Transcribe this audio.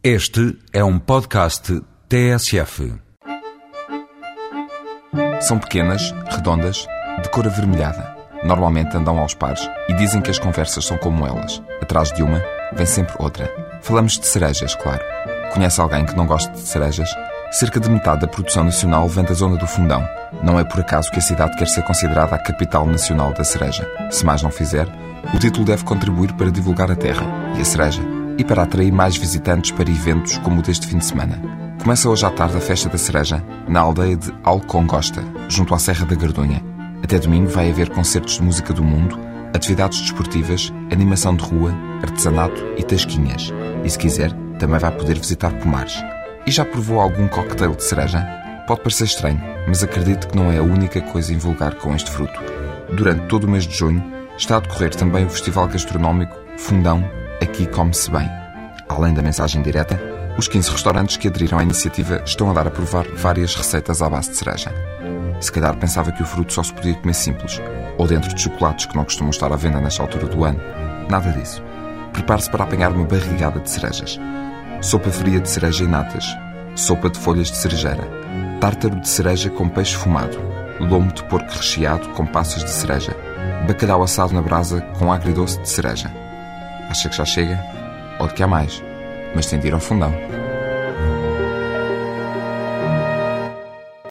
Este é um podcast TSF. São pequenas, redondas, de cor avermelhada. Normalmente andam aos pares e dizem que as conversas são como elas. Atrás de uma, vem sempre outra. Falamos de cerejas, claro. Conhece alguém que não goste de cerejas? Cerca de metade da produção nacional vem da zona do Fundão. Não é por acaso que a cidade quer ser considerada a capital nacional da cereja. Se mais não fizer, o título deve contribuir para divulgar a terra e a cereja e para atrair mais visitantes para eventos como o deste fim de semana. Começa hoje à tarde a Festa da Cereja, na aldeia de Alcongosta, junto à Serra da Gardunha. Até domingo vai haver concertos de música do mundo, atividades desportivas, animação de rua, artesanato e tasquinhas. E se quiser, também vai poder visitar pomares. E já provou algum cocktail de cereja? Pode parecer estranho, mas acredito que não é a única coisa em vulgar com este fruto. Durante todo o mês de junho está a decorrer também o festival gastronómico Fundão Aqui Come-se Bem. Além da mensagem direta, os 15 restaurantes que aderiram à iniciativa estão a dar a provar várias receitas à base de cereja. Se calhar pensava que o fruto só se podia comer simples, ou dentro de chocolates que não costumam estar à venda nesta altura do ano. Nada disso. Prepare-se para apanhar uma barrigada de cerejas. Sopa fria de cereja e natas. Sopa de folhas de cerejeira. Tártaro de cereja com peixe fumado. Lombo de porco recheado com passas de cereja. Bacalhau assado na brasa com agridoce de cereja. Acha que já chega? Ou que há mais? Mas tem de ir ao fundão.